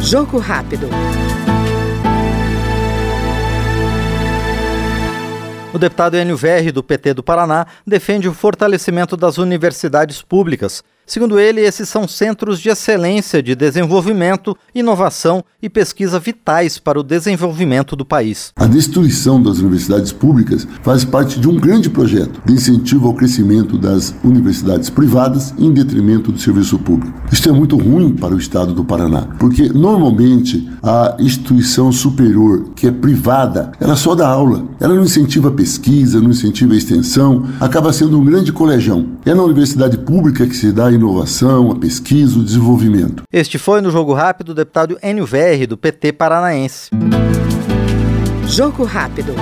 Jogo rápido. O deputado Enio Verri, do PT do Paraná, defende o fortalecimento das universidades públicas Segundo ele, esses são centros de excelência de desenvolvimento, inovação e pesquisa vitais para o desenvolvimento do país. A destruição das universidades públicas faz parte de um grande projeto de incentivo ao crescimento das universidades privadas em detrimento do serviço público. Isto é muito ruim para o estado do Paraná, porque normalmente a instituição superior que é privada, ela só dá aula, ela não incentiva a pesquisa, não incentiva a extensão, acaba sendo um grande colegião. É na universidade pública que se dá inovação, a pesquisa, o desenvolvimento. Este foi no Jogo Rápido o deputado Enio Verri, do PT paranaense. Jogo Rápido.